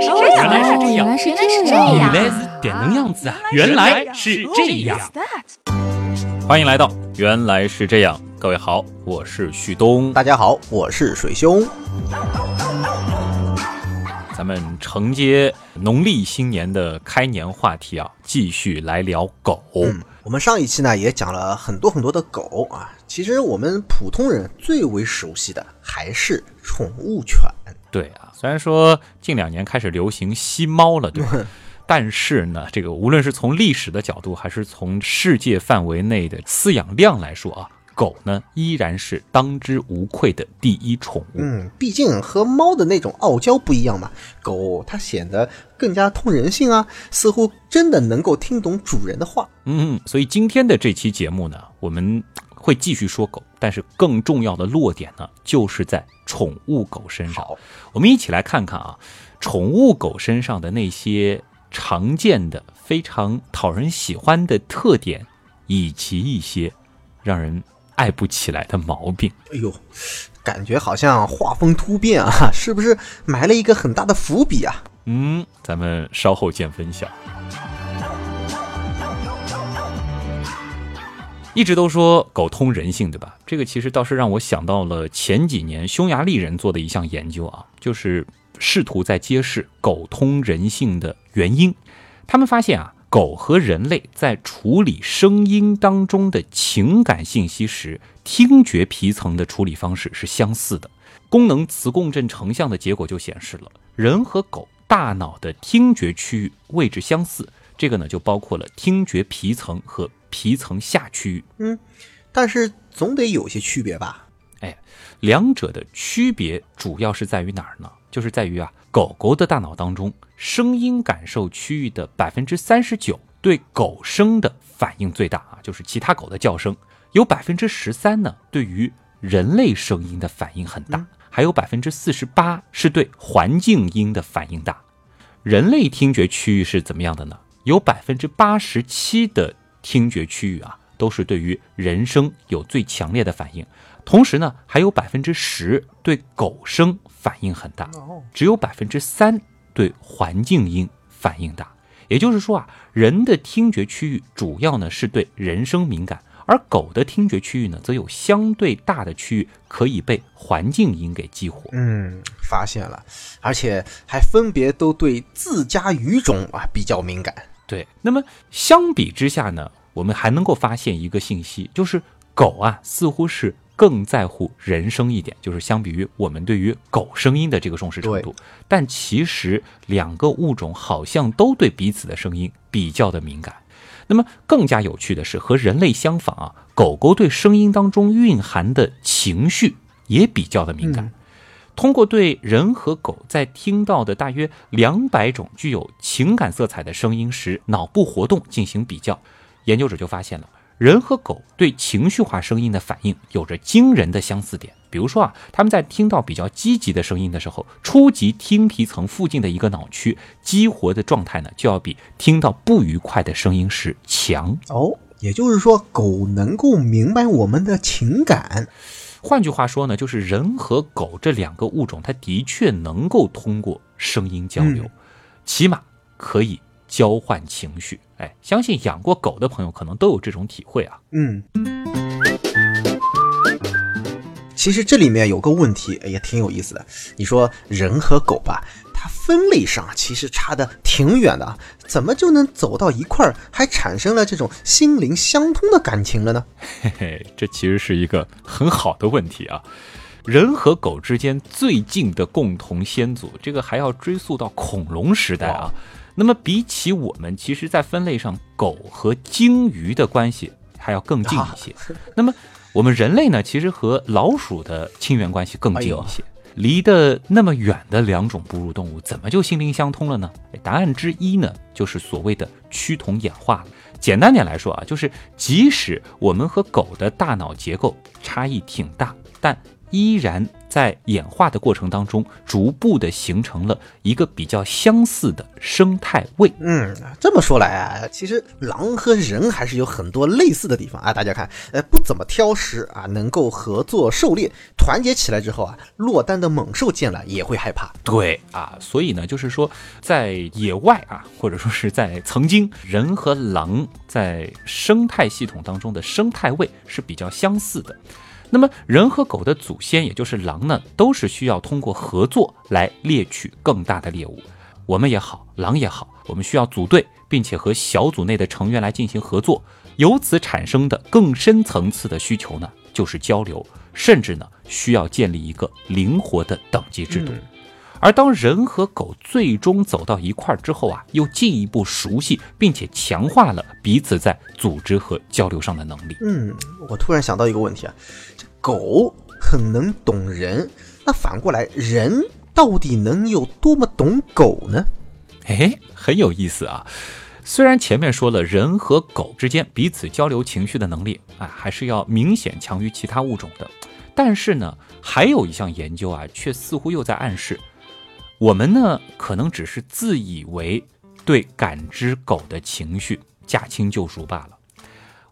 来是这样，原来是这样原来是原来是这样，原来是这样子啊！原来是这样。欢迎来到原来是这样，各位好，我是旭东。大家好，我是水兄。咱们承接农历新年的开年话题啊，继续来聊狗。嗯，我们上一期呢也讲了很多很多的狗啊，其实我们普通人最为熟悉的还是宠物犬。对啊，虽然说近两年开始流行吸猫了，对吧？但是呢，这个无论是从历史的角度，还是从世界范围内的饲养量来说啊，狗呢依然是当之无愧的第一宠物。嗯，毕竟和猫的那种傲娇不一样嘛，狗它显得更加通人性啊，似乎真的能够听懂主人的话。嗯，所以今天的这期节目呢，我们会继续说狗，但是更重要的落点呢，就是在宠物狗身上。好，我们一起来看看啊，宠物狗身上的那些常见的、非常讨人喜欢的特点，以及一些让人爱不起来的毛病。哎呦，感觉好像画风突变啊，是不是埋了一个很大的伏笔啊？嗯，咱们稍后见分晓。一直都说狗通人性，对吧？这个其实倒是让我想到了前几年匈牙利人做的一项研究啊，就是试图在揭示狗通人性的原因。他们发现啊，狗和人类在处理声音当中的情感信息时，听觉皮层的处理方式是相似的。功能磁共振成像的结果就显示了，人和狗大脑的听觉区域位置相似。这个呢，就包括了听觉皮层和皮层下区域。嗯，但是总得有些区别吧？哎，两者的区别主要是在于哪儿呢？就是在于啊，狗狗的大脑当中，声音感受区域的百分之三十九对狗声的反应最大啊，就是其他狗的叫声，有百分之十三呢对于人类声音的反应很大，嗯还有百分之四十八是对环境音的反应大。人类听觉区域是怎么样的呢？有百分之八十七的听觉区域啊，都是对于人声有最强烈的反应。同时呢，还有百分之十对狗声反应很大，哦，只有百分之三对环境音反应大。也就是说啊，人的听觉区域主要呢是对人声敏感，而狗的听觉区域呢，则有相对大的区域可以被环境音给激活。嗯，发现了，而且还分别都对自家语种啊比较敏感。对，那么相比之下呢，我们还能够发现一个信息，就是狗啊似乎是更在乎人声一点，就是相比于我们对于狗声音的这个重视程度。但其实两个物种好像都对彼此的声音比较的敏感。那么更加有趣的是，和人类相仿啊，狗狗对声音当中蕴含的情绪也比较的敏感。嗯通过对人和狗在听到的大约两百种具有情感色彩的声音时脑部活动进行比较，研究者就发现了人和狗对情绪化声音的反应有着惊人的相似点。比如说啊，他们在听到比较积极的声音的时候，初级听皮层附近的一个脑区激活的状态呢，就要比听到不愉快的声音时强。哦，也就是说，狗能够明白我们的情感。换句话说呢，就是人和狗这两个物种，它的确能够通过声音交流，嗯起码可以交换情绪。哎，相信养过狗的朋友可能都有这种体会啊。嗯，其实这里面有个问题也挺有意思的。你说人和狗吧，它分类上其实差的挺远的啊，怎么就能走到一块儿，还产生了这种心灵相通的感情了呢？嘿嘿，这其实是一个很好的问题啊。人和狗之间最近的共同先祖，这个还要追溯到恐龙时代啊。那么比起我们，其实，在分类上，狗和鲸鱼的关系还要更近一些。那么我们人类呢，其实和老鼠的亲缘关系更近一些。离得那么远的两种哺乳动物，怎么就心灵相通了呢？答案之一呢，就是所谓的趋同演化。简单点来说啊，就是即使我们和狗的大脑结构差异挺大，但依然在演化的过程当中，逐步的形成了一个比较相似的生态位。嗯，这么说来啊，其实狼和人还是有很多类似的地方啊。大家看，呃，不怎么挑食啊，能够合作狩猎，团结起来之后啊，落单的猛兽见了也会害怕。对啊，所以呢，就是说，在野外啊，或者说是在曾经，人和狼在生态系统当中的生态位是比较相似的。那么，人和狗的祖先，也就是狼呢，都是需要通过合作来猎取更大的猎物。我们也好，狼也好，我们需要组队，并且和小组内的成员来进行合作。由此产生的更深层次的需求呢，就是交流，甚至呢，需要建立一个灵活的等级制度。而当人和狗最终走到一块儿之后啊，又进一步熟悉，并且强化了彼此在组织和交流上的能力。嗯，我突然想到一个问题啊，这狗很能懂人，那反过来，人到底能有多么懂狗呢？哎，很有意思啊。虽然前面说了，人和狗之间彼此交流情绪的能力啊，还是要明显强于其他物种的，但是呢，还有一项研究啊，却似乎又在暗示。我们呢，可能只是自以为对感知狗的情绪驾轻就熟罢了。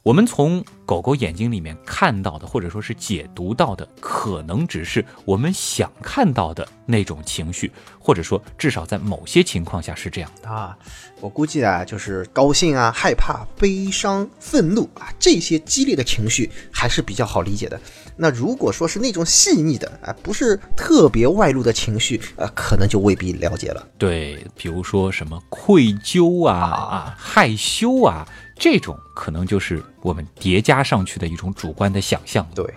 我们从狗狗眼睛里面看到的，或者说是解读到的，可能只是我们想看到的那种情绪，或者说至少在某些情况下是这样的啊。我估计啊，就是高兴啊、害怕、悲伤、愤怒啊这些激烈的情绪还是比较好理解的。那如果说是那种细腻的啊，不是特别外露的情绪啊，可能就未必了解了。对，比如说什么愧疚啊、啊害羞啊。这种可能就是我们叠加上去的一种主观的想象。对，《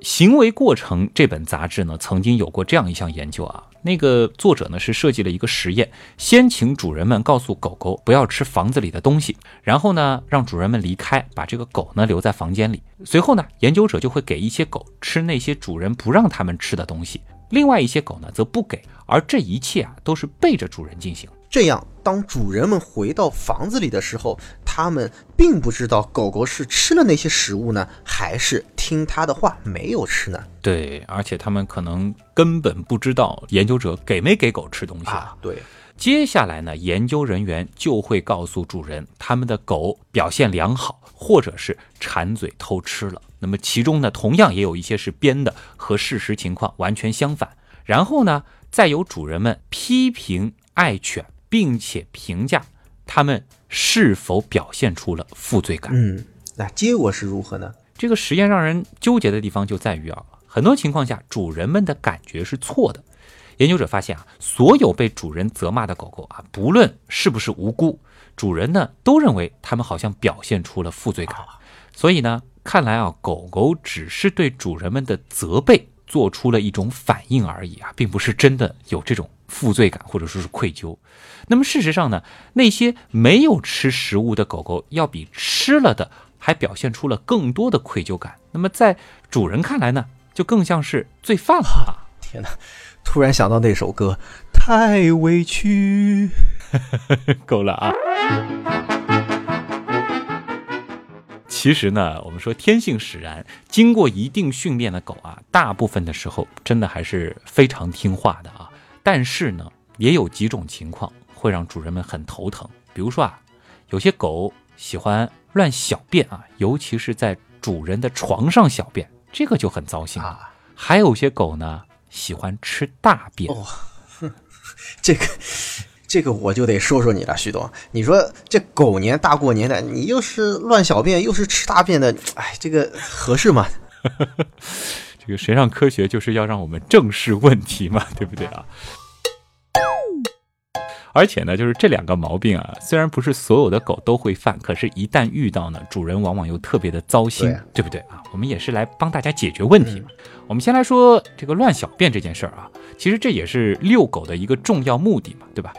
行为过程》这本杂志呢，曾经有过这样一项研究啊。那个作者呢是设计了一个实验，先请主人们告诉狗狗不要吃房子里的东西，然后呢让主人们离开，把这个狗呢留在房间里。随后呢，研究者就会给一些狗吃那些主人不让它们吃的东西，另外一些狗呢则不给。而这一切啊都是背着主人进行。这样，当主人们回到房子里的时候，他们并不知道狗狗是吃了那些食物呢，还是听他的话没有吃呢？对，而且他们可能根本不知道研究者给没给狗吃东西啊。对，接下来呢，研究人员就会告诉主人，他们的狗表现良好，或者是馋嘴偷吃了。那么其中呢，同样也有一些是编的，和事实情况完全相反。然后呢，再由主人们批评爱犬。并且评价他们是否表现出了负罪感。嗯，那结果是如何呢？这个实验让人纠结的地方就在于啊，很多情况下主人们的感觉是错的。研究者发现啊，所有被主人责骂的狗狗啊，不论是不是无辜，主人呢都认为他们好像表现出了负罪感。所以呢，看来啊，狗狗只是对主人们的责备做出了一种反应而已啊，并不是真的有这种。负罪感或者说是愧疚，那么事实上呢，那些没有吃食物的狗狗要比吃了的还表现出了更多的愧疚感。那么在主人看来呢，就更像是罪犯了。天哪，突然想到那首歌，太委屈，够了啊。其实呢，我们说天性使然，经过一定训练的狗啊，大部分的时候真的还是非常听话的啊。但是呢，也有几种情况会让主人们很头疼。比如说啊，有些狗喜欢乱小便啊，尤其是在主人的床上小便，这个就很糟心啊。还有些狗呢，喜欢吃大便。哦，这个，这个我就得说说你了，徐东。你说这狗年大过年的，你又是乱小便，又是吃大便的，哎，这个合适吗？这个谁让科学就是要让我们正视问题嘛，对不对啊？而且呢，就是这两个毛病啊，虽然不是所有的狗都会犯，可是，一旦遇到呢，主人往往又特别的糟心，对不对啊？我们也是来帮大家解决问题嘛。我们先来说这个乱小便这件事儿啊，其实这也是遛狗的一个重要目的嘛，对吧？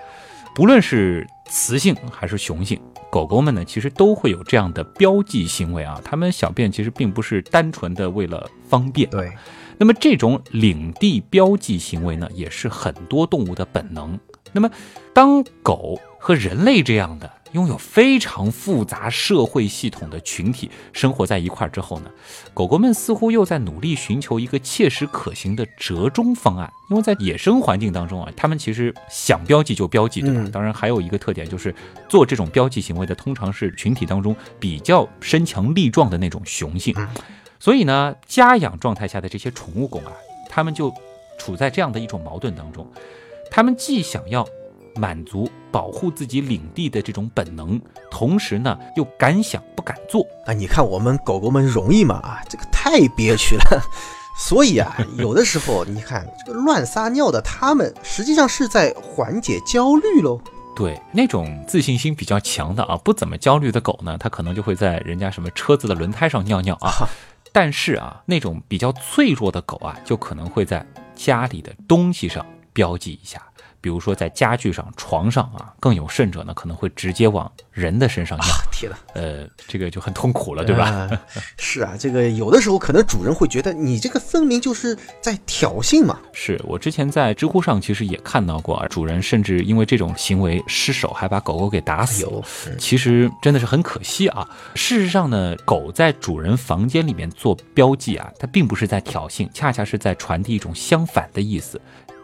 不论是雌性还是雄性。狗狗们呢，其实都会有这样的标记行为啊。它们小便其实并不是单纯的为了方便。对，那么这种领地标记行为呢，也是很多动物的本能。那么，当狗和人类这样的拥有非常复杂社会系统的群体生活在一块儿之后呢，狗狗们似乎又在努力寻求一个切实可行的折中方案。因为在野生环境当中啊，它们其实想标记就标记，对吧？嗯当然还有一个特点就是做这种标记行为的，通常是群体当中比较身强力壮的那种雄性。所以呢，家养状态下的这些宠物狗啊，它们就处在这样的一种矛盾当中，它们既想要满足保护自己领地的这种本能，同时呢又敢想不敢做。啊，你看我们狗狗们容易吗？啊，这个太憋屈了。所以啊，有的时候你看这个乱撒尿的它们，实际上是在缓解焦虑喽。对那种自信心比较强的啊，不怎么焦虑的狗呢，它可能就会在人家什么车子的轮胎上尿尿啊。但是啊，那种比较脆弱的狗啊，就可能会在家里的东西上标记一下，比如说在家具上、床上啊，更有甚者呢，可能会直接往人的身上尿。天呐，呃，这个就很痛苦了，对吧？啊是啊，这个有的时候可能主人会觉得你这个分明就是在挑衅嘛。是我之前在知乎上其实也看到过啊，主人甚至因为这种行为失手，还把狗狗给打死其实真的是很可惜啊。事实上呢，狗在主人房间里面做标记啊，它并不是在挑衅，恰恰是在传递一种相反的意思。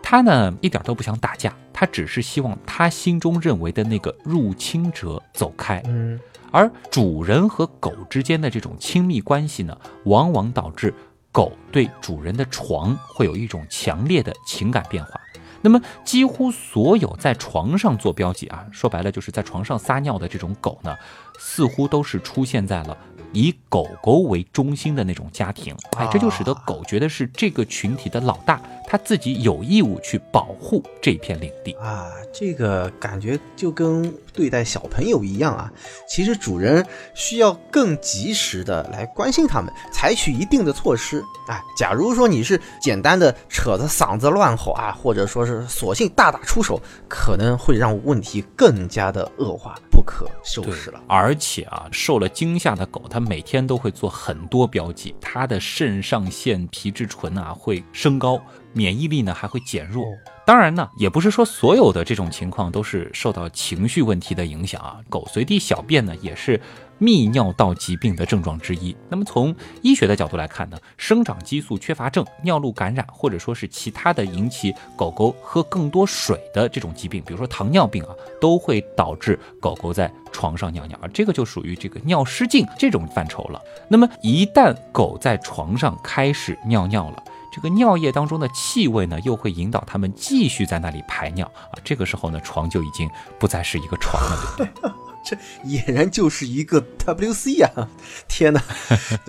它呢一点都不想打架，他只是希望他心中认为的那个入侵者走开。嗯，而主人和狗之间的这种亲密关系呢，往往导致狗对主人的床会有一种强烈的情感变化。那么，几乎所有在床上做标记啊，说白了就是在床上撒尿的这种狗呢，似乎都是出现在了以狗狗为中心的那种家庭。哎，这就使得狗觉得是这个群体的老大，它自己有义务去保护这片领地。啊，这个感觉就跟对待小朋友一样啊。其实主人需要更及时的来关心他们，采取一定的措施。哎，假如说你是简单的扯着嗓子乱吼啊，或者说是索性大打出手，可能会让问题更加的恶化，不可收拾了。而且啊，受了惊吓的狗，它每天都会做很多标记，它的肾上腺皮质醇啊会升高，免疫力呢还会减弱。当然呢，也不是说所有的这种情况都是受到情绪问题的影响啊。狗随地小便呢，也是泌尿道疾病的症状之一。那么从医学的角度来看呢，生长激素缺乏症、尿路感染，或者说是其他的引起狗狗喝更多水的这种疾病，比如说糖尿病啊，都会导致狗狗在床上尿尿，啊这个就属于这个尿失禁这种范畴了。那么一旦狗在床上开始尿尿了，这个尿液当中的气味呢，又会引导它们继续在那里排尿啊。这个时候呢，床就已经不再是一个床了，对不对？这俨然就是一个 WC 啊！天哪！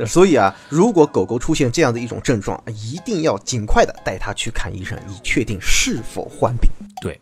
所以啊，如果狗狗出现这样的一种症状，一定要尽快的带它去看医生，以确定是否患病。对。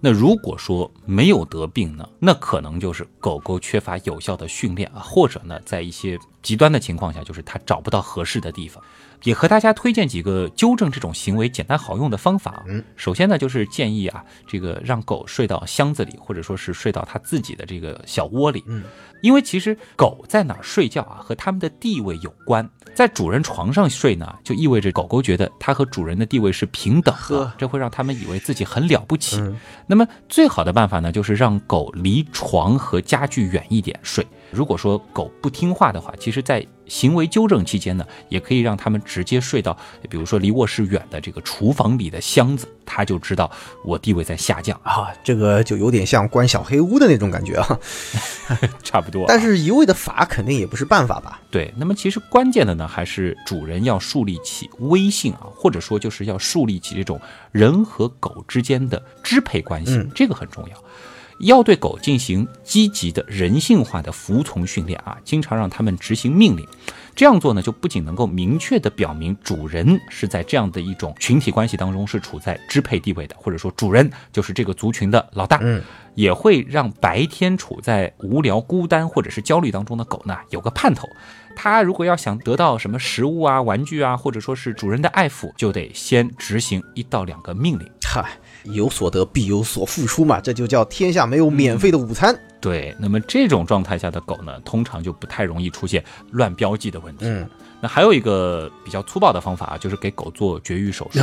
那如果说没有得病呢，那可能就是狗狗缺乏有效的训练啊，或者呢，在一些极端的情况下，就是它找不到合适的地方。也和大家推荐几个纠正这种行为简单好用的方法啊。嗯，首先呢，就是建议啊，这个让狗睡到箱子里，或者说是睡到它自己的这个小窝里。嗯，因为其实狗在哪儿睡觉啊，和它们的地位有关。在主人床上睡呢，就意味着狗狗觉得它和主人的地位是平等的，这会让它们以为自己很了不起。嗯那么最好的办法呢，就是让狗离床和家具远一点睡。如果说狗不听话的话，其实，在行为纠正期间呢，也可以让它们直接睡到，比如说离卧室远的这个厨房里的箱子，它就知道我地位在下降，啊，这个就有点像关小黑屋的那种感觉啊。差不多。但是一味的罚肯定也不是办法吧？对，那么其实关键的呢，还是主人要树立起威信啊，或者说就是要树立起这种人和狗之间的支配关系，嗯这个很重要。要对狗进行积极的人性化的服从训练啊，经常让它们执行命令。这样做呢，就不仅能够明确地表明主人是在这样的一种群体关系当中是处在支配地位的，或者说主人就是这个族群的老大。嗯，也会让白天处在无聊、孤单或者是焦虑当中的狗呢有个盼头。它如果要想得到什么食物啊、玩具啊，或者说是主人的爱抚，就得先执行一到两个命令。嗨，有所得必有所付出嘛，这就叫天下没有免费的午餐。对，那么这种状态下的狗呢，通常就不太容易出现乱标记的问题。嗯，那还有一个比较粗暴的方法啊，就是给狗做绝育手术。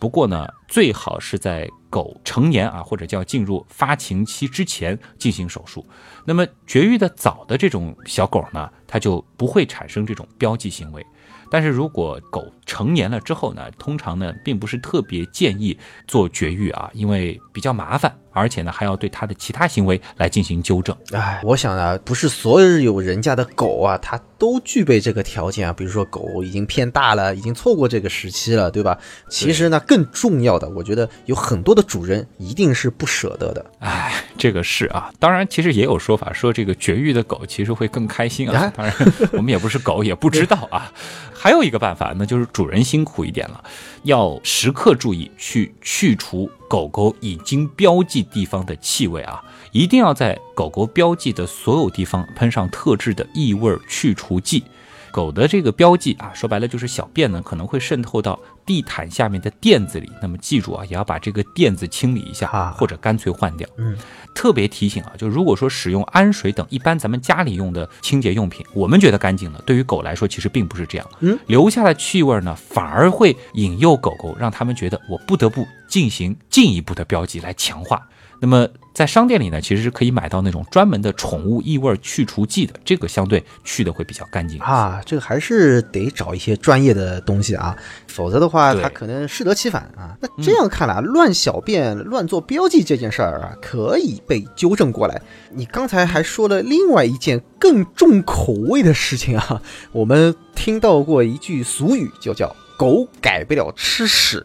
不过呢，最好是在狗成年啊，或者叫进入发情期之前进行手术。那么绝育的早的这种小狗呢，它就不会产生这种标记行为。但是如果狗成年了之后呢，通常呢并不是特别建议做绝育啊，因为比较麻烦，而且呢还要对它的其他行为来进行纠正。哎，我想啊，不是所有人家的狗啊，它都具备这个条件啊。比如说狗已经偏大了，已经错过这个时期了，对吧？其实呢，更重要的，我觉得有很多的主人一定是不舍得的。哎，这个是啊，当然其实也有说法说这个绝育的狗其实会更开心啊。当然我们也不是狗，也不知道啊。还有一个办法，那就是主人辛苦一点了，要时刻注意去去除狗狗已经标记地方的气味啊，一定要在狗狗标记的所有地方喷上特制的异味去除剂。狗的这个标记啊，说白了就是小便呢，可能会渗透到地毯下面的垫子里。那么记住啊，也要把这个垫子清理一下啊，或者干脆换掉。嗯，特别提醒啊，就如果说使用氨水等一般咱们家里用的清洁用品，我们觉得干净了，对于狗来说其实并不是这样。嗯，留下的气味呢，反而会引诱狗狗，让他们觉得我不得不进行进一步的标记来强化。那么在商店里呢，其实是可以买到那种专门的宠物异味去除剂的，这个相对去的会比较干净啊。这个还是得找一些专业的东西啊，否则的话它可能适得其反啊。那这样看来啊，乱小便、乱做标记这件事儿啊，可以被纠正过来。你刚才还说了另外一件更重口味的事情啊，我们听到过一句俗语，就叫“狗改不了吃屎”。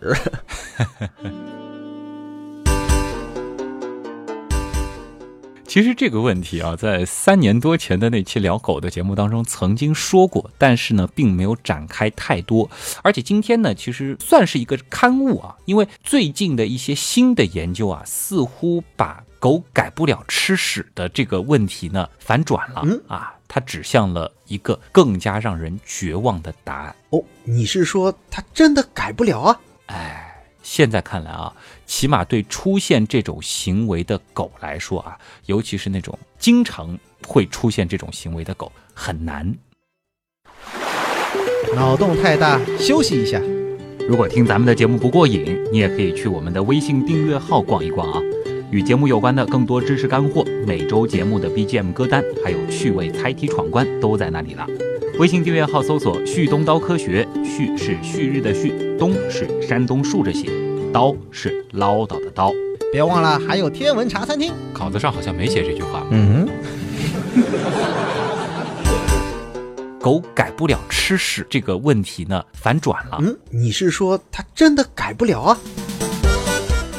其实这个问题啊，在三年多前的那期聊狗的节目当中曾经说过，但是呢，并没有展开太多。而且今天呢，其实算是一个刊物啊，因为最近的一些新的研究啊，似乎把狗改不了吃屎的这个问题呢反转了嗯啊，它指向了一个更加让人绝望的答案。哦，你是说它真的改不了啊？哎，现在看来啊，起码对出现这种行为的狗来说啊，尤其是那种经常会出现这种行为的狗，很难。脑洞太大，休息一下。如果听咱们的节目不过瘾，你也可以去我们的微信订阅号逛一逛啊。与节目有关的更多知识干货，每周节目的 BGM 歌单，还有趣味猜题闯关都在那里了。微信订阅号搜索“旭东刀科学”，旭是旭日的旭，东是山东竖着写，刀是唠叨的刀。别忘了还有天文茶餐厅。稿子上好像没写这句话。嗯狗改不了吃屎这个问题呢，反转了。嗯，你是说它真的改不了啊？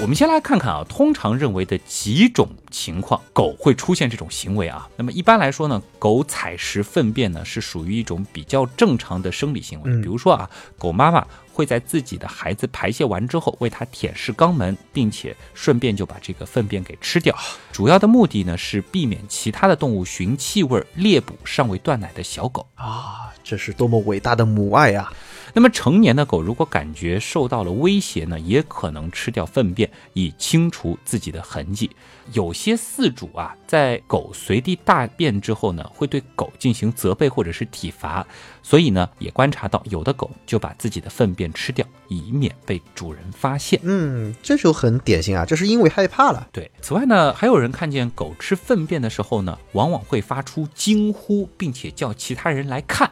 我们先来看看啊，通常认为的几种情况，狗会出现这种行为啊。那么一般来说呢，狗采食粪便呢是属于一种比较正常的生理行为。嗯比如说啊，狗妈妈会在自己的孩子排泄完之后为它舔舐肛门，并且顺便就把这个粪便给吃掉。主要的目的呢是避免其他的动物寻气味猎捕尚未断奶的小狗。啊，这是多么伟大的母爱啊！那么成年的狗如果感觉受到了威胁呢，也可能吃掉粪便以清除自己的痕迹。有些饲主啊，在狗随地大便之后呢，会对狗进行责备或者是体罚，所以呢，也观察到有的狗就把自己的粪便吃掉，以免被主人发现。嗯，这就很典型啊，这是因为害怕了。对，此外呢，还有人看见狗吃粪便的时候呢，往往会发出惊呼，并且叫其他人来看，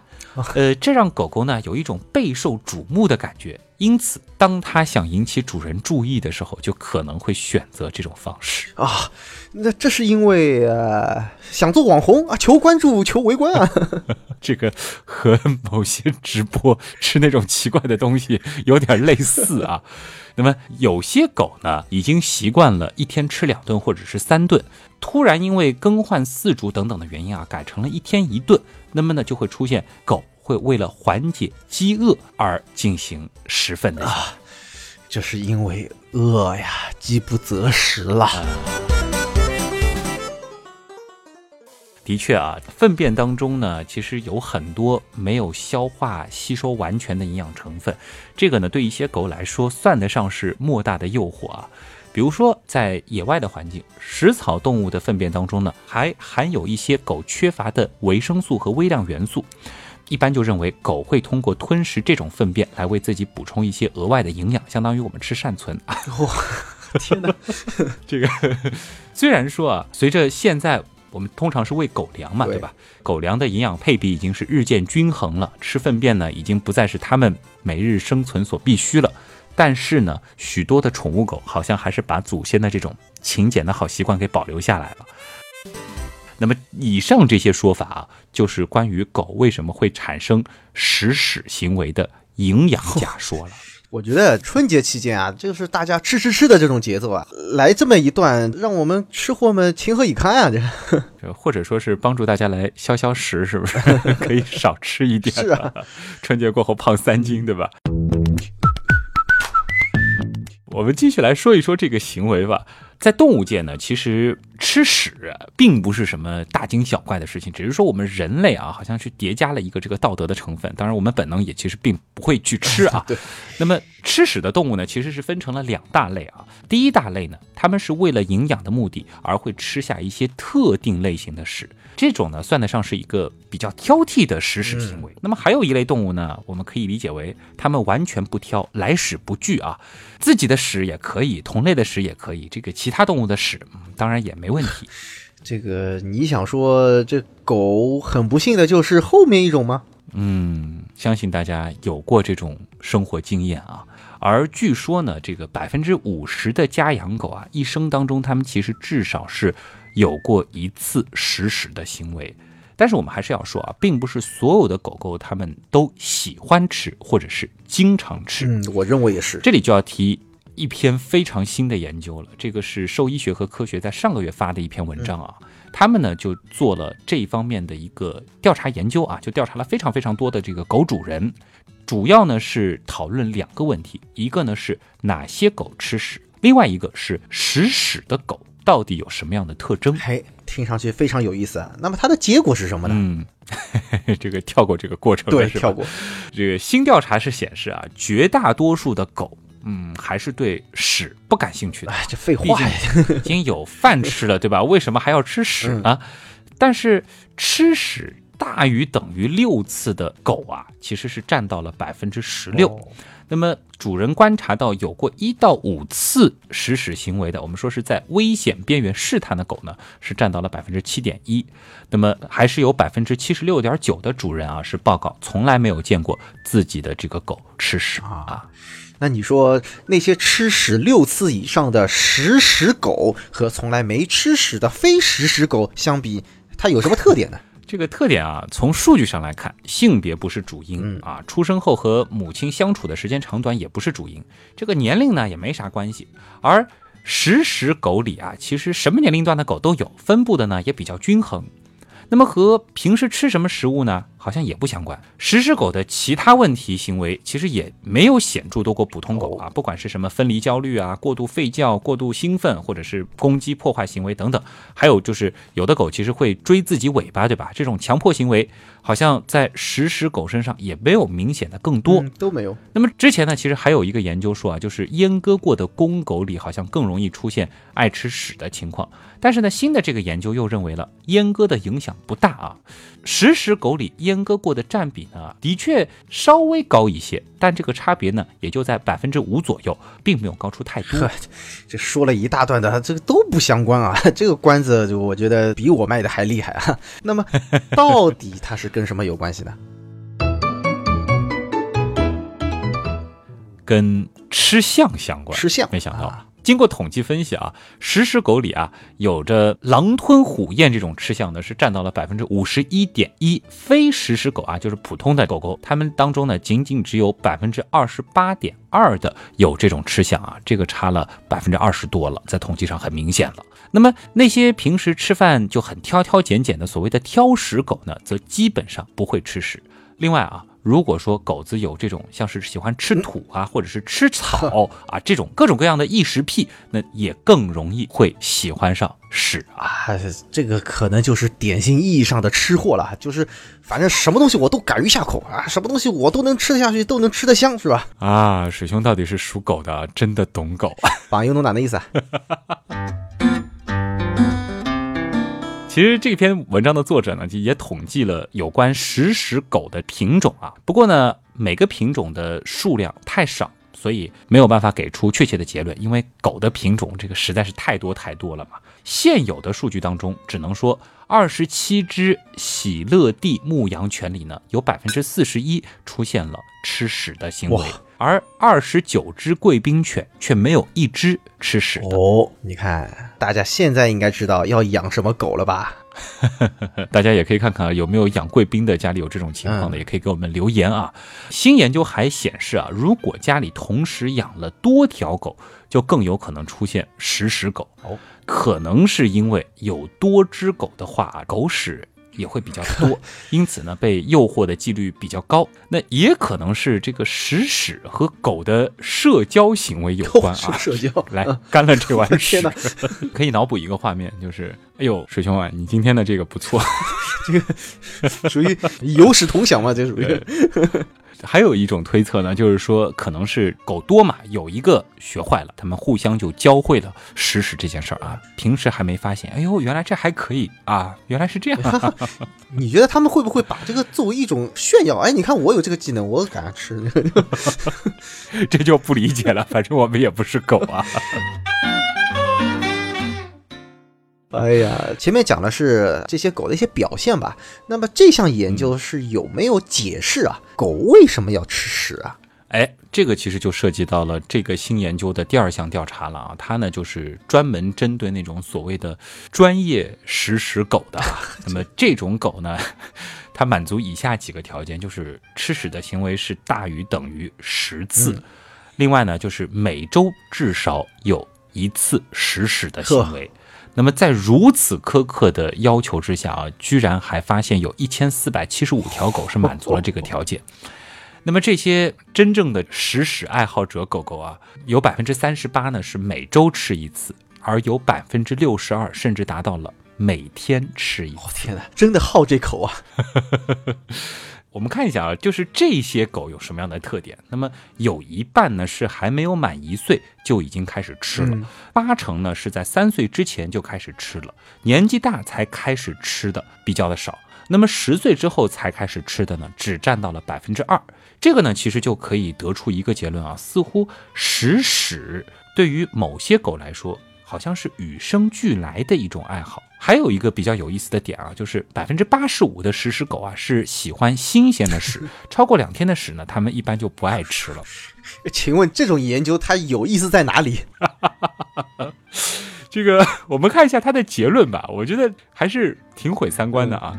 呃，这让狗狗呢有一种备受瞩目的感觉。因此，当它想引起主人注意的时候，就可能会选择这种方式。啊，那这是因为呃想做网红啊，求关注，求围观啊。这个和某些直播吃那种奇怪的东西有点类似啊。那么有些狗呢，已经习惯了一天吃两顿或者是三顿，突然因为更换饲主等等的原因啊，改成了一天一顿，那么呢就会出现狗会为了缓解饥饿而进行食粪的啊。这是因为饿呀，饥不择食了。的确啊，粪便当中呢，其实有很多没有消化吸收完全的营养成分，这个呢，对一些狗来说算得上是莫大的诱惑啊。比如说，在野外的环境，食草动物的粪便当中呢，还含有一些狗缺乏的维生素和微量元素。一般就认为狗会通过吞食这种粪便来为自己补充一些额外的营养，相当于我们吃善存。哇，天哪！这个虽然说啊，随着现在我们通常是喂狗粮嘛，对对吧？狗粮的营养配比已经是日渐均衡了，吃粪便呢已经不再是它们每日生存所必须了。但是呢，许多的宠物狗好像还是把祖先的这种勤俭的好习惯给保留下来了。那么，以上这些说法啊，就是关于狗为什么会产生食屎行为的营养 假说了。我觉得春节期间啊，就是大家吃吃吃的这种节奏啊，来这么一段，让我们吃货们情何以堪啊！这这 或者说是帮助大家来消消食，是不是 可以少吃一点？是啊，春节过后胖三斤，对吧？我们继续来说一说这个行为吧。在动物界呢，其实吃屎并不是什么大惊小怪的事情，只是说我们人类啊，好像是叠加了一个这个道德的成分。当然，我们本能也其实并不会去吃啊。对。那么吃屎的动物呢，其实是分成了两大类啊。第一大类呢，他们是为了营养的目的而会吃下一些特定类型的屎，这种呢算得上是一个比较挑剔的食屎行为。那么还有一类动物呢，我们可以理解为它们完全不挑，来屎不拒啊，自己的屎也可以，同类的屎也可以，这个其他动物的屎，嗯，当然也没问题。这个你想说这狗很不幸的就是后面一种吗？嗯，相信大家有过这种生活经验啊。而据说呢，这个百分之五十的家养狗啊，一生当中它们其实至少是有过一次食屎的行为。但是我们还是要说啊，并不是所有的狗狗它们都喜欢吃或者是经常吃。嗯，我认为也是。这里就要提一篇非常新的研究了，这个是兽医学和科学在上个月发的一篇文章啊。他们呢就做了这一方面的一个调查研究啊，就调查了非常非常多的这个狗主人，主要呢是讨论两个问题，一个呢是哪些狗吃屎，另外一个是食屎的狗到底有什么样的特征。嘿，听上去非常有意思啊。那么它的结果是什么呢？嗯，这个跳过这个过程了对，跳过。这个新调查是显示啊，绝大多数的狗，嗯，还是对屎不感兴趣的。哎，这废话呀。已经有饭吃了，对吧？为什么还要吃屎呢？但是吃屎大于等于六次的狗啊，其实是占到了百分之十六。哦那么主人观察到有过一到五次食屎行为的，我们说是在危险边缘试探的狗呢，是占到了百分之七点一。那么还是有百分之七十六点九的主人啊，是报告从来没有见过自己的这个狗吃屎啊。那你说那些吃屎六次以上的食屎狗和从来没吃屎的非食屎狗相比，它有什么特点呢？这个特点啊，从数据上来看，性别不是主因嗯啊，出生后和母亲相处的时间长短也不是主因，这个年龄呢也没啥关系。而食屎狗里啊，其实什么年龄段的狗都有，分布的呢也比较均衡。那么和平时吃什么食物呢，好像也不相关。食屎狗的其他问题行为其实也没有显著多过普通狗啊，不管是什么分离焦虑啊、过度吠叫、过度兴奋，或者是攻击破坏行为等等，还有就是有的狗其实会追自己尾巴，对吧？这种强迫行为好像在食屎狗身上也没有明显的更多。嗯都没有。那么之前呢，其实还有一个研究说啊，就是阉割过的公狗里好像更容易出现爱吃屎的情况。但是呢，新的这个研究又认为了阉割的影响不大啊，食屎狗里阉割过的占比呢，的确稍微高一些，但这个差别呢，也就在百分之五左右，并没有高出太多呵。这说了一大段的，这个都不相关啊！这个关子，就我觉得比我卖的还厉害啊。那么，到底它是跟什么有关系呢？跟吃相相关。吃相没想到，啊经过统计分析啊，食屎狗里啊，有着狼吞虎咽这种吃相呢，是占到了百分之五十一点一。非食屎狗啊，就是普通的狗狗，它们当中呢，仅仅只有百分之二十八点二的有这种吃相啊，这个差了百分之二十多了，在统计上很明显了。那么那些平时吃饭就很挑挑拣拣的所谓的挑食狗呢，则基本上不会吃屎。另外啊，如果说狗子有这种像是喜欢吃土啊，或者是吃草啊这种各种各样的异食癖，那也更容易会喜欢上屎啊。啊，这个可能就是典型意义上的吃货了，就是反正什么东西我都敢于下口啊，什么东西我都能吃得下去，都能吃得香，是吧？啊，水兄到底是属狗的，真的懂狗。榜优农哪的意思啊？其实这篇文章的作者呢，也统计了有关食屎狗的品种啊。不过呢，每个品种的数量太少，所以没有办法给出确切的结论。因为狗的品种这个实在是太多太多了嘛。现有的数据当中，只能说二十七只喜乐蒂牧羊犬里呢，有百分之四十一出现了吃屎的行为，而二十九只贵宾犬却没有一只吃屎的。哦，你看，大家现在应该知道要养什么狗了吧？大家也可以看看有没有养贵宾的，家里有这种情况的，也可以给我们留言啊。新研究还显示啊，如果家里同时养了多条狗，就更有可能出现食屎狗。哦，可能是因为有多只狗的话啊，狗屎。也会比较多，因此呢，被诱惑的几率比较高。那也可能是这个食屎和狗的社交行为有关啊。社交，来干了这碗屎，可以脑补一个画面，就是哎呦，水兄啊，你今天的这个不错，这个属于有史同享嘛，这属于。还有一种推测呢，就是说可能是狗多嘛，有一个学坏了，他们互相就教会了食屎这件事儿啊。平时还没发现，哎呦，原来这还可以啊，原来是这样。你觉得他们会不会把这个作为一种炫耀？哎，你看我有这个技能，我敢吃。这就不理解了，反正我们也不是狗啊。哎呀，前面讲的是这些狗的一些表现吧。那么这项研究是有没有解释啊？狗为什么要吃屎啊？哎，这个其实就涉及到了这个新研究的第二项调查了啊。它呢就是专门针对那种所谓的专业食屎狗的。那么这种狗呢，它满足以下几个条件：就是吃屎的行为是大于等于十次，另外呢就是每周至少有一次食屎的行为。那么在如此苛刻的要求之下啊，居然还发现有一千四百七十五条狗是满足了这个条件。那么这些真正的食屎爱好者狗狗啊，有百分之三十八呢是每周吃一次，而有百分之六十二甚至达到了每天吃一次。天哪，真的好这口啊！我们看一下啊，就是这些狗有什么样的特点？那么有一半呢是还没有满一岁就已经开始吃了，八成呢是在三岁之前就开始吃了，年纪大才开始吃的比较的少。那么十岁之后才开始吃的呢，只占到了百分之二。这个呢，其实就可以得出一个结论啊，似乎食屎对于某些狗来说。好像是与生俱来的一种爱好。还有一个比较有意思的点啊，就是百分之八十五的食屎狗啊是喜欢新鲜的屎，超过两天的屎呢，它们一般就不爱吃了。请问这种研究它有意思在哪里？这个我们看一下它的结论吧，我觉得还是挺毁三观的啊。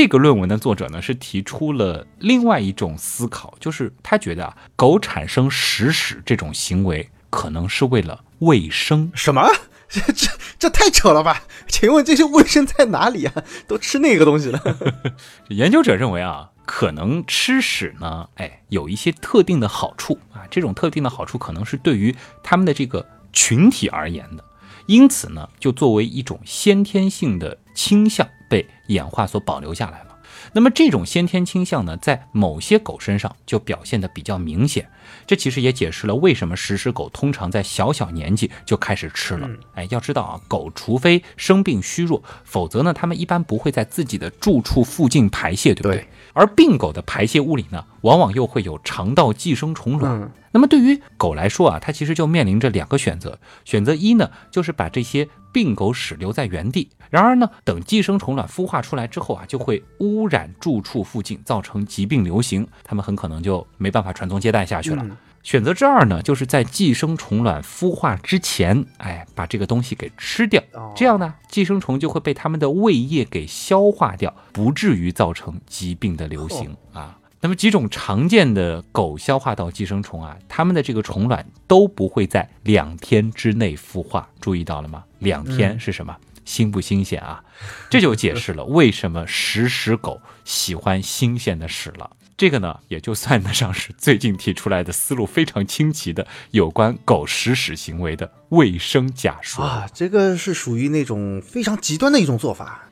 这个论文的作者呢，是提出了另外一种思考，就是他觉得啊，狗产生食屎这种行为，可能是为了卫生。什么？这这这太扯了吧？请问这些卫生在哪里啊？都吃那个东西了？研究者认为啊，可能吃屎呢，哎，有一些特定的好处啊，这种特定的好处可能是对于他们的这个群体而言的，因此呢，就作为一种先天性的倾向。被演化所保留下来了。那么这种先天倾向呢，在某些狗身上就表现得比较明显。这其实也解释了为什么食尸狗通常在小小年纪就开始吃了。哎，要知道啊，狗除非生病虚弱，否则呢，它们一般不会在自己的住处附近排泄，对不对？而病狗的排泄物里呢，往往又会有肠道寄生虫卵。那么对于狗来说啊，它其实就面临着两个选择。选择一呢，就是把这些病狗屎留在原地。然而呢，等寄生虫卵孵化出来之后啊，就会污染住处附近，造成疾病流行，它们很可能就没办法传宗接代下去了。选择之二呢，就是在寄生虫卵孵化之前，哎，把这个东西给吃掉，这样呢，寄生虫就会被它们的胃液给消化掉，不至于造成疾病的流行啊。那么几种常见的狗消化道寄生虫啊，它们的这个虫卵都不会在两天之内孵化，注意到了吗？两天是什么？新不新鲜啊？这就解释了为什么食屎狗喜欢新鲜的屎了。这个呢，也就算得上是最近提出来的思路非常清奇的有关狗食屎行为的卫生假说啊。这个是属于那种非常极端的一种做法，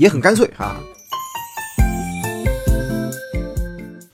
也很干脆啊。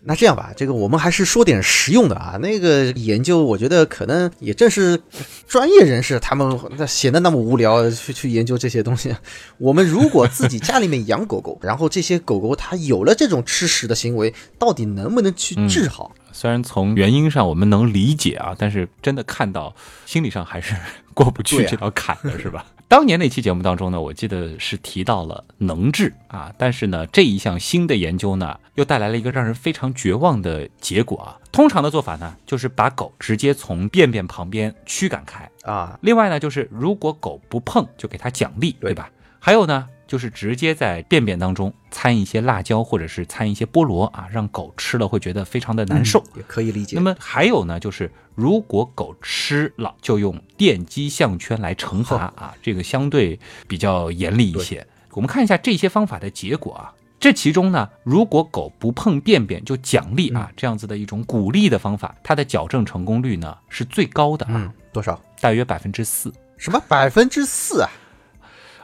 那这样吧，这个我们还是说点实用的啊。那个研究，我觉得可能也正是专业人士他们那闲得那么无聊，去去研究这些东西。我们如果自己家里面养狗狗，然后这些狗狗它有了这种吃屎的行为，到底能不能去治好？虽然从原因上我们能理解啊，但是真的看到心理上还是 过不去这条坎的，是吧？当年那期节目当中呢，我记得是提到了能治啊，但是呢，这一项新的研究呢，又带来了一个让人非常绝望的结果啊。通常的做法呢，就是把狗直接从便便旁边驱赶开啊。另外呢，就是如果狗不碰，就给它奖励，对吧？还有呢。就是直接在便便当中掺一些辣椒，或者是掺一些菠萝啊，让狗吃了会觉得非常的难受，也可以理解。那么还有呢，就是如果狗吃了，就用电击项圈来惩罚啊，这个相对比较严厉一些。我们看一下这些方法的结果啊，这其中呢，如果狗不碰便便就奖励啊，这样子的一种鼓励的方法，它的矫正成功率呢是最高的啊，多少？大约百分之四。什么百分之四啊？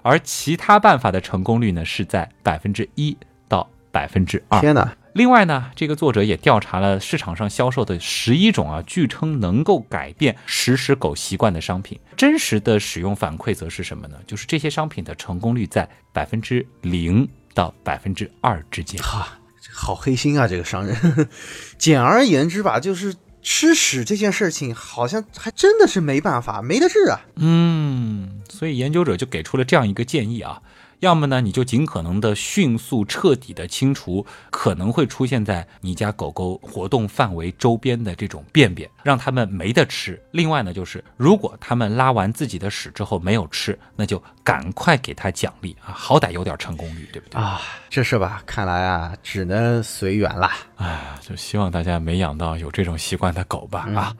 而其他办法的成功率呢，是在百分之一到百分之二。天哪！另外呢，这个作者也调查了市场上销售的十一种啊，据称能够改变食屎狗习惯的商品。真实的使用反馈则是什么呢？就是这些商品的成功率在百分之零到百分之二之间。哈，好黑心啊，这个商人。简而言之吧，就是。吃屎这件事情好像还真的是没办法，没得治啊。嗯，所以研究者就给出了这样一个建议啊。要么呢，你就尽可能的迅速彻底的清除可能会出现在你家狗狗活动范围周边的这种便便，让它们没得吃。另外呢，就是如果它们拉完自己的屎之后没有吃，那就赶快给它奖励啊，好歹有点成功率，对不对啊？这是吧？看来啊，只能随缘了。哎，就希望大家没养到有这种习惯的狗吧啊。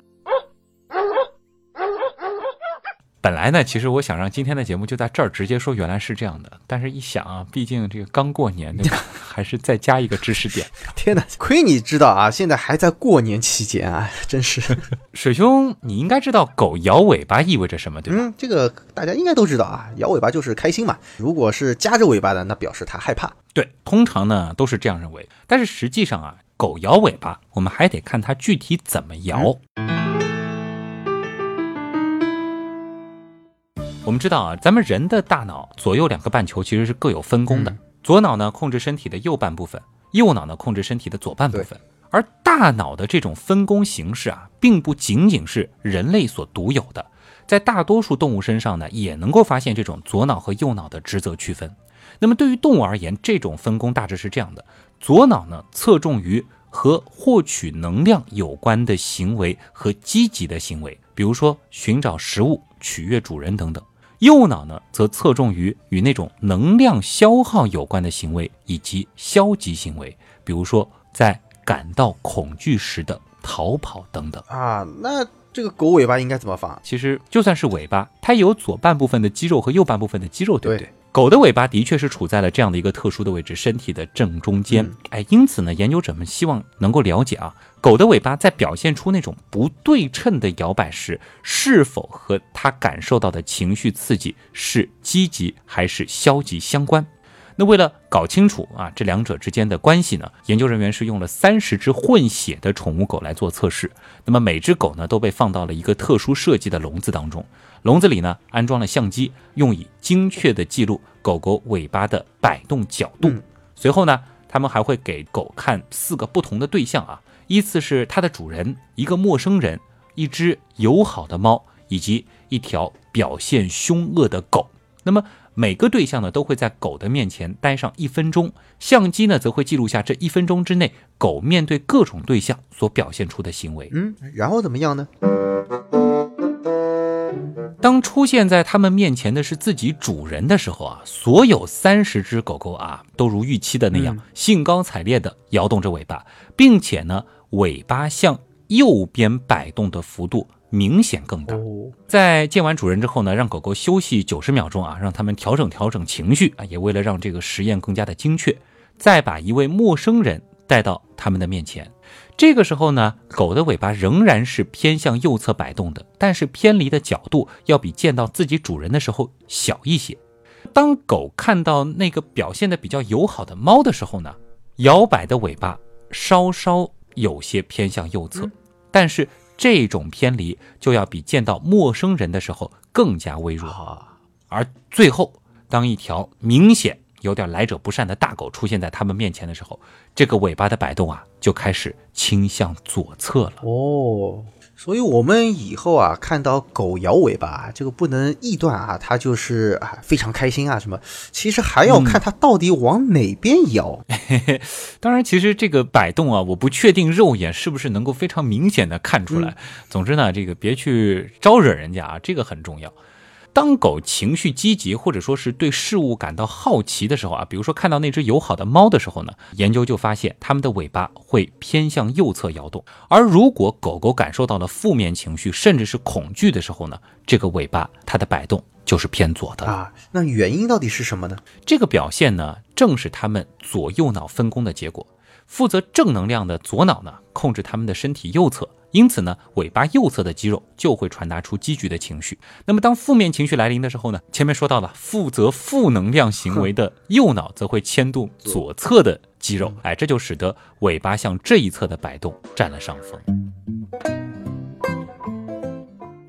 本来呢，其实我想让今天的节目就在这儿直接说，原来是这样的。但是一想啊，毕竟这个刚过年，对吧？还是再加一个知识点。天哪，亏你知道啊！现在还在过年期间啊，真是。水兄，你应该知道狗摇尾巴意味着什么，对吧？嗯，这个大家应该都知道啊，摇尾巴就是开心嘛。如果是夹着尾巴的，那表示它害怕。对，通常呢都是这样认为。但是实际上啊，狗摇尾巴，我们还得看它具体怎么摇。我们知道啊，咱们人的大脑左右两个半球其实是各有分工的。左脑呢控制身体的右半部分，右脑呢控制身体的左半部分。而大脑的这种分工形式啊，并不仅仅是人类所独有的，在大多数动物身上呢，也能够发现这种左脑和右脑的职责区分。那么对于动物而言，这种分工大致是这样的：左脑呢侧重于和获取能量有关的行为和积极的行为，比如说寻找食物、取悦主人等等。右脑呢，则侧重于与那种能量消耗有关的行为以及消极行为，比如说在感到恐惧时的逃跑等等啊。那这个狗尾巴应该怎么放？其实就算是尾巴，它有左半部分的肌肉和右半部分的肌肉，对不对？狗的尾巴的确是处在了这样的一个特殊的位置，身体的正中间。哎，因此呢，研究者们希望能够了解啊，狗的尾巴在表现出那种不对称的摇摆时，是否和它感受到的情绪刺激是积极还是消极相关。那为了搞清楚啊这两者之间的关系呢，研究人员是用了三十只混血的宠物狗来做测试。那么每只狗呢都被放到了一个特殊设计的笼子当中。笼子里呢安装了相机，用以精确的记录狗狗尾巴的摆动角度。随后呢，他们还会给狗看四个不同的对象啊，依次是它的主人、一个陌生人、一只友好的猫以及一条表现凶恶的狗。那么每个对象呢都会在狗的面前待上一分钟，相机呢则会记录下这一分钟之内狗面对各种对象所表现出的行为。嗯，然后怎么样呢？当出现在他们面前的是自己主人的时候啊，所有三十只狗狗啊，都如预期的那样，兴高采烈地摇动着尾巴，并且呢，尾巴向右边摆动的幅度明显更大。在见完主人之后呢，让狗狗休息九十秒钟啊，让他们调整调整情绪啊，也为了让这个实验更加的精确，再把一位陌生人带到他们的面前。这个时候呢，狗的尾巴仍然是偏向右侧摆动的，但是偏离的角度要比见到自己主人的时候小一些。当狗看到那个表现的比较友好的猫的时候呢，摇摆的尾巴稍稍有些偏向右侧，但是这种偏离就要比见到陌生人的时候更加微弱。啊，而最后，当一条明显有点来者不善的大狗出现在他们面前的时候，这个尾巴的摆动啊，就开始倾向左侧了。哦，所以我们以后啊，看到狗摇尾巴，这个不能臆断啊，它就是啊非常开心啊什么，其实还要看它到底往哪边摇。当然，其实这个摆动啊，我不确定肉眼是不是能够非常明显的看出来。总之呢，这个别去招惹人家啊，这个很重要。当狗情绪积极，或者说是对事物感到好奇的时候啊，比如说看到那只友好的猫的时候呢，研究就发现它们的尾巴会偏向右侧摇动。而如果狗狗感受到了负面情绪，甚至是恐惧的时候呢，这个尾巴它的摆动就是偏左的。啊，那原因到底是什么呢？这个表现呢，正是它们左右脑分工的结果。负责正能量的左脑呢，控制它们的身体右侧，因此呢，尾巴右侧的肌肉就会传达出积极的情绪。那么，当负面情绪来临的时候呢，前面说到了，负责负能量行为的右脑则会牵动左侧的肌肉，哎，这就使得尾巴向这一侧的摆动占了上风。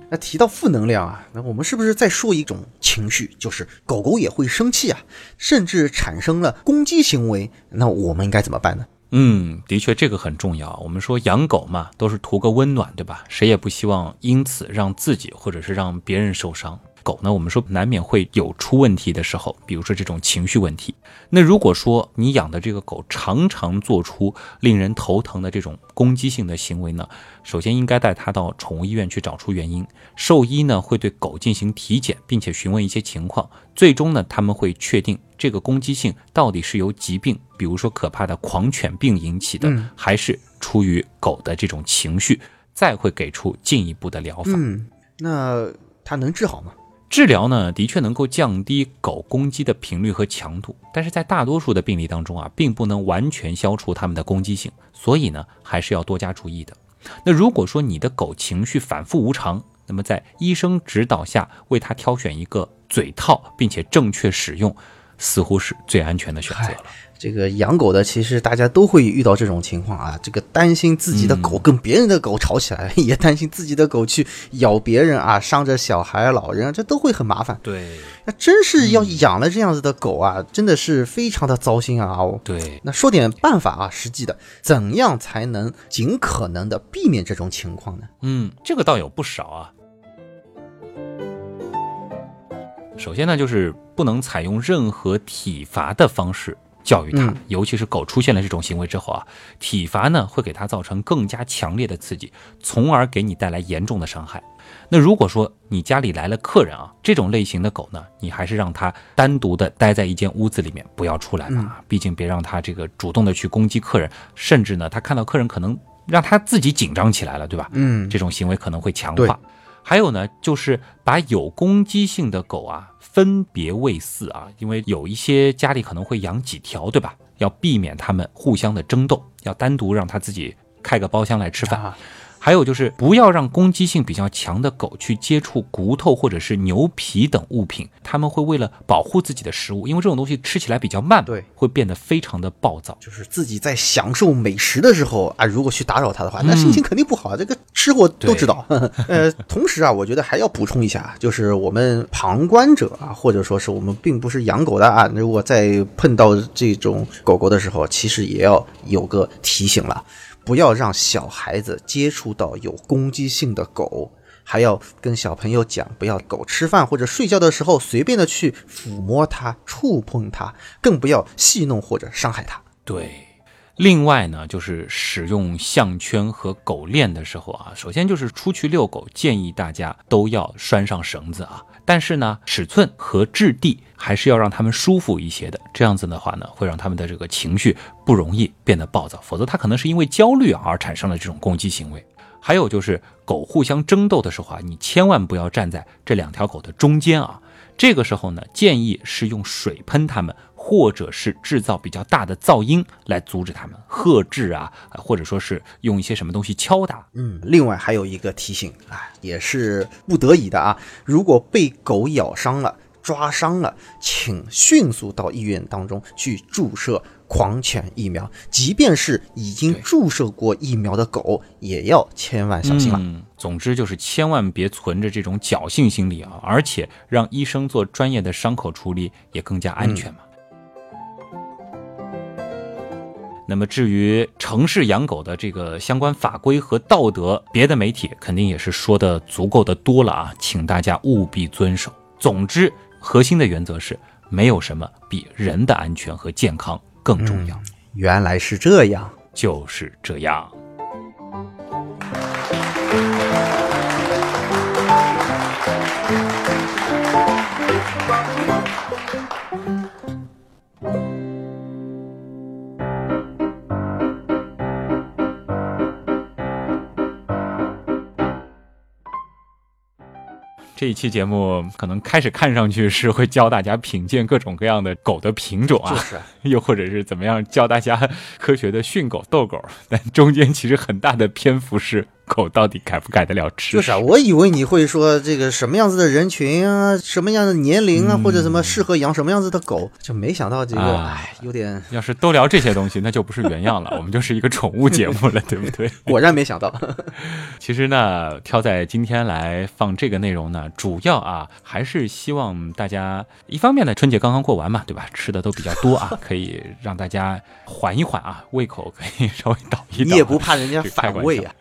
那提到负能量啊，那我们是不是在说一种情绪，就是狗狗也会生气啊，甚至产生了攻击行为？那我们应该怎么办呢？嗯，的确，这个很重要。我们说养狗嘛，都是图个温暖，对吧？谁也不希望因此让自己或者是让别人受伤。狗呢，我们说难免会有出问题的时候，比如说这种情绪问题。那如果说你养的这个狗常常做出令人头疼的这种攻击性的行为呢，首先应该带它到宠物医院去找出原因。兽医呢会对狗进行体检，并且询问一些情况，最终呢他们会确定这个攻击性到底是由疾病，比如说可怕的狂犬病引起的，嗯还是出于狗的这种情绪，再会给出进一步的疗法。嗯，那它能治好吗？治疗呢，的确能够降低狗攻击的频率和强度，但是在大多数的病例当中啊，并不能完全消除它们的攻击性，所以呢，还是要多加注意的。那如果说你的狗情绪反复无常，那么在医生指导下为它挑选一个嘴套，并且正确使用，似乎是最安全的选择了。这个养狗的，其实大家都会遇到这种情况啊。这个担心自己的狗跟别人的狗吵起来，也担心自己的狗去咬别人啊，伤着小孩、老人，这都会很麻烦。对那真是要养了这样子的狗啊，真的是非常的糟心啊！哦，对，那说点办法啊，实际的，怎样才能尽可能的避免这种情况呢？嗯，这个倒有不少啊。首先呢，就是不能采用任何体罚的方式教育它，嗯尤其是狗出现了这种行为之后啊，体罚呢会给它造成更加强烈的刺激，从而给你带来严重的伤害。那如果说你家里来了客人啊，这种类型的狗呢，你还是让它单独的待在一间屋子里面，不要出来吧，毕竟别让它这个主动的去攻击客人，甚至呢，它看到客人可能让它自己紧张起来了，对吧？嗯这种行为可能会强化。还有呢，就是把有攻击性的狗啊分别喂饲啊，因为有一些家里可能会养几条，对吧？要避免它们互相的争斗，要单独让它自己开个包厢来吃饭。啊，还有就是不要让攻击性比较强的狗去接触骨头或者是牛皮等物品，它们会为了保护自己的食物，因为这种东西吃起来比较慢，对，会变得非常的暴躁。就是自己在享受美食的时候啊，如果去打扰它的话，那嗯心情肯定不好。这个吃货都知道。呃，同时啊，我觉得还要补充一下，就是我们旁观者啊，或者说是我们并不是养狗的啊，如果在碰到这种狗狗的时候，其实也要有个提醒了，不要让小孩子接触到有攻击性的狗。还要跟小朋友讲，不要狗吃饭或者睡觉的时候随便的去抚摸它、触碰它，更不要戏弄或者伤害它。对，另外呢，就是使用项圈和狗链的时候啊，首先就是出去遛狗，建议大家都要拴上绳子啊。但是呢，尺寸和质地还是要让它们舒服一些的。这样子的话呢，会让它们的这个情绪不容易变得暴躁，否则它可能是因为焦虑而产生了这种攻击行为。还有就是狗互相争斗的时候啊，你千万不要站在这两条狗的中间啊。这个时候呢，建议是用水喷它们，或者是制造比较大的噪音来阻止它们，呵斥啊，呃或者说是用一些什么东西敲打。嗯，另外还有一个提醒啊，也是不得已的啊，如果被狗咬伤了，抓伤了，请迅速到医院当中去注射狂犬疫苗。即便是已经注射过疫苗的狗，也要千万小心了。嗯，总之就是千万别存着这种侥幸心理啊，而且让医生做专业的伤口处理也更加安全嘛。那么至于城市养狗的这个相关法规和道德，别的媒体肯定也是说的足够的多了啊，请大家务必遵守。总之，核心的原则是，没有什么比人的安全和健康更重要。原来是这样，就是这样。这一期节目可能开始看上去是会教大家品鉴各种各样的狗的品种啊，就是。又或者是怎么样教大家科学的训狗逗狗，但中间其实很大的篇幅是狗到底改不改得了吃。就是啊，我以为你会说这个什么样子的人群啊，什么样的年龄啊，或者什么适合养什么样子的狗，就没想到这个，啊哎，有点，要是都聊这些东西，那就不是原样了，我们就是一个宠物节目了，对不对？果然没想到。其实呢，挑在今天来放这个内容呢，主要啊还是希望大家一方面呢，春节刚刚过完嘛，对吧？吃的都比较多啊，可以让大家缓一缓啊，胃口可以稍微倒一倒。你也不怕人家反胃啊？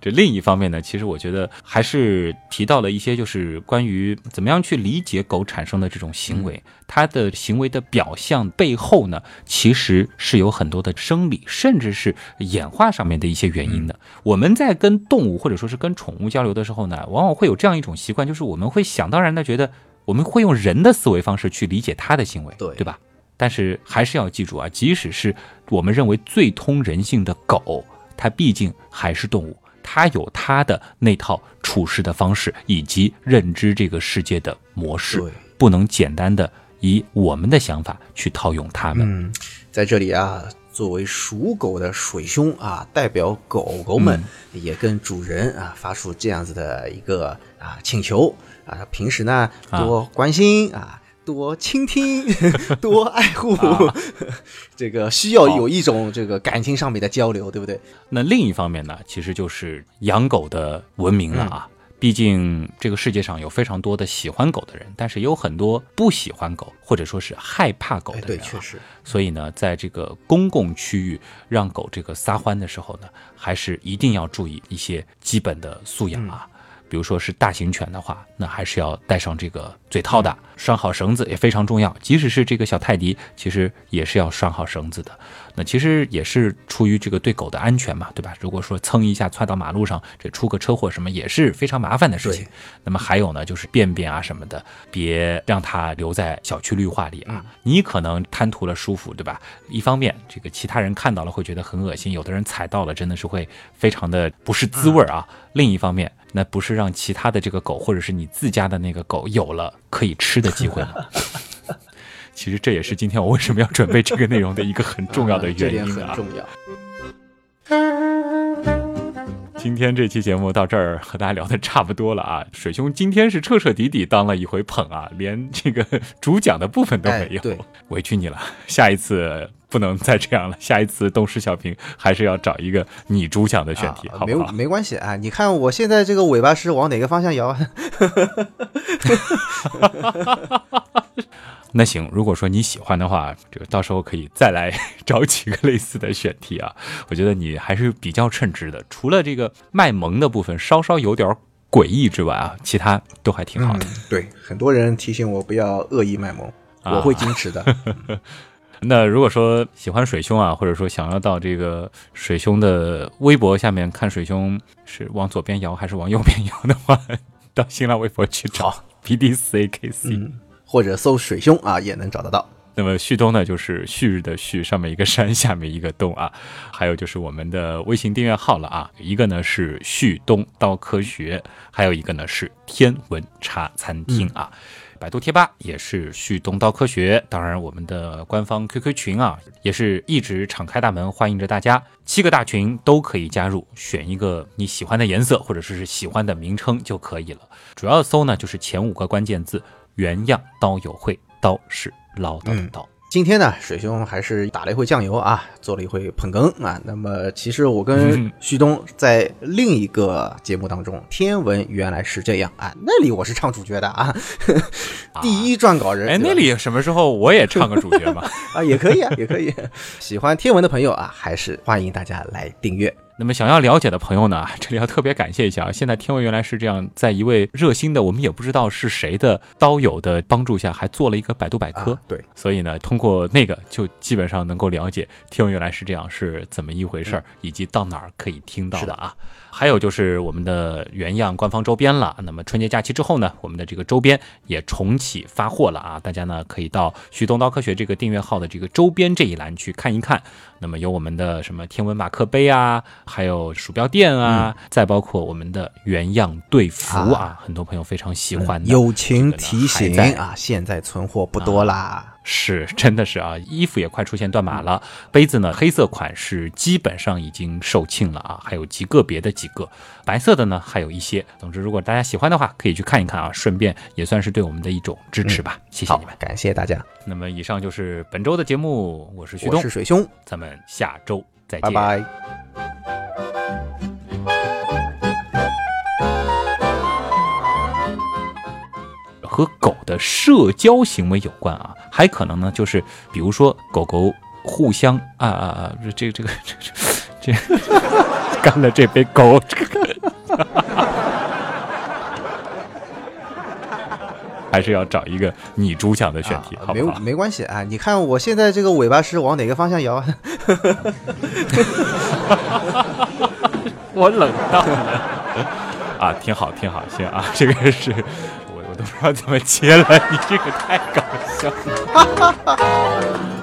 这另一方面呢，其实我觉得还是提到了一些，就是关于怎么样去理解狗产生的这种行为，它的行为的表象背后呢，其实是有很多的生理，甚至是演化上面的一些原因的。我们在跟动物或者说是跟宠物交流的时候呢，往往会有这样一种习惯，就是我们会想当然的觉得，我们会用人的思维方式去理解它的行为，对对吧？但是还是要记住啊，即使是我们认为最通人性的狗，它毕竟还是动物，它有它的那套处事的方式以及认知这个世界的模式对，不能简单的以我们的想法去套用它们。嗯，在这里啊，作为属狗的水兄啊，代表狗狗们也跟主人啊发出这样子的一个啊请求啊，平时呢啊多关心啊。多倾听，多爱护，这个需要有一种这个感情上面的交流，对不对？那另一方面呢，其实就是养狗的文明了啊。毕竟这个世界上有非常多的喜欢狗的人，但是也有很多不喜欢狗或者说是害怕狗的人、啊。确实，所以呢，在这个公共区域让狗这个撒欢的时候呢，还是一定要注意一些基本的素养啊。比如说是大型犬的话，那还是要带上这个嘴套的，拴好绳子也非常重要。即使是这个小泰迪，其实也是要拴好绳子的。那其实也是出于这个对狗的安全嘛，对吧？如果说蹭一下窜到马路上，这出个车祸什么也是非常麻烦的事情。那么还有呢，就是便便啊什么的，别让它留在小区绿化里啊。你可能贪图了舒服，对吧？一方面，这个其他人看到了会觉得很恶心，有的人踩到了真的是会非常的不是滋味儿啊。另一方面，那不是让其他的这个狗或者是你自家的那个狗有了可以吃的机会吗？其实这也是今天我为什么要准备这个内容的一个很重要的 啊这点原因啊。很重要。今天这期节目到这儿和大家聊的差不多了啊，水兄今天是彻彻底底当了一回捧啊，连这个主讲的部分都没有，委屈你了。下一次不能再这样了，下一次东施小平还是要找一个你主讲的选题，好不好？没关系啊，你看我现在这个尾巴是往哪个方向摇啊？那行，如果说你喜欢的话，这个到时候可以再来 找几个类似的选题啊。我觉得你还是比较称职的，除了这个卖萌的部分稍稍有点诡异之外啊，其他都还挺好的。对，很多人提醒我不要恶意卖萌，啊我会矜持的。那如果说喜欢水兄啊，或者说想要到这个水兄的微博下面看水兄是往左边摇还是往右边摇的话，到新浪微博去找 P D 四 A K C。嗯，或者搜水兄啊，也能找得到。那么旭东呢，就是旭日的旭，上面一个山，下面一个东啊。还有就是我们的微信订阅号了啊，一个呢是旭东刀科学，还有一个呢是天文茶餐厅啊。百度贴吧也是旭东刀科学，当然我们的官方 QQ 群啊，也是一直敞开大门，欢迎着大家。七个大群都可以加入，选一个你喜欢的颜色或者是喜欢的名称就可以了。主要搜呢就是前五个关键字。原样刀友会，刀是唠叨的刀。今天呢，水兄还是打了一回酱油啊，做了一回捧哏啊。那么，其实我跟旭东在另一个节目当中，《天文原来是这样》啊，那里我是唱主角的啊，第一撰稿人。哎，那里什么时候我也唱个主角嘛？啊，也可以啊，也可以。喜欢天文的朋友啊，还是欢迎大家来订阅。那么想要了解的朋友呢，这里要特别感谢一下啊！现在天文原来是这样，在一位热心的我们也不知道是谁的刀友的帮助下，还做了一个百度百科。对，所以呢，通过那个就基本上能够了解天文原来是这样是怎么一回事儿，以及到哪儿可以听到的啊。还有就是我们的原样官方周边了。那么春节假期之后呢，我们的这个周边也重启发货了啊！大家呢可以到旭东刀科学这个订阅号的这个周边这一栏去看一看。那么有我们的什么天文马克杯啊，还有鼠标垫啊，再包括我们的原样队服啊，很多朋友非常喜欢。友情提醒啊，现在存货不多啦。是，真的是啊，衣服也快出现断码了。杯子呢，黑色款是基本上已经售罄了啊，还有极个别的几个白色的呢，还有一些。总之，如果大家喜欢的话，可以去看一看啊，顺便也算是对我们的一种支持吧。谢谢你们，感谢大家。那么，以上就是本周的节目，我是徐东，我是水兄，咱们下周再见，拜拜。和狗的社交行为有关啊，还可能呢，就是比如说狗狗互相啊啊啊，这个这个这这 干了这杯狗，还是要找一个你主讲的选题，好没没关系啊，你看我现在这个尾巴是往哪个方向摇？我冷到了啊，挺好挺好，行啊，这个是我我。都不知道怎么接了，你这个太搞笑了。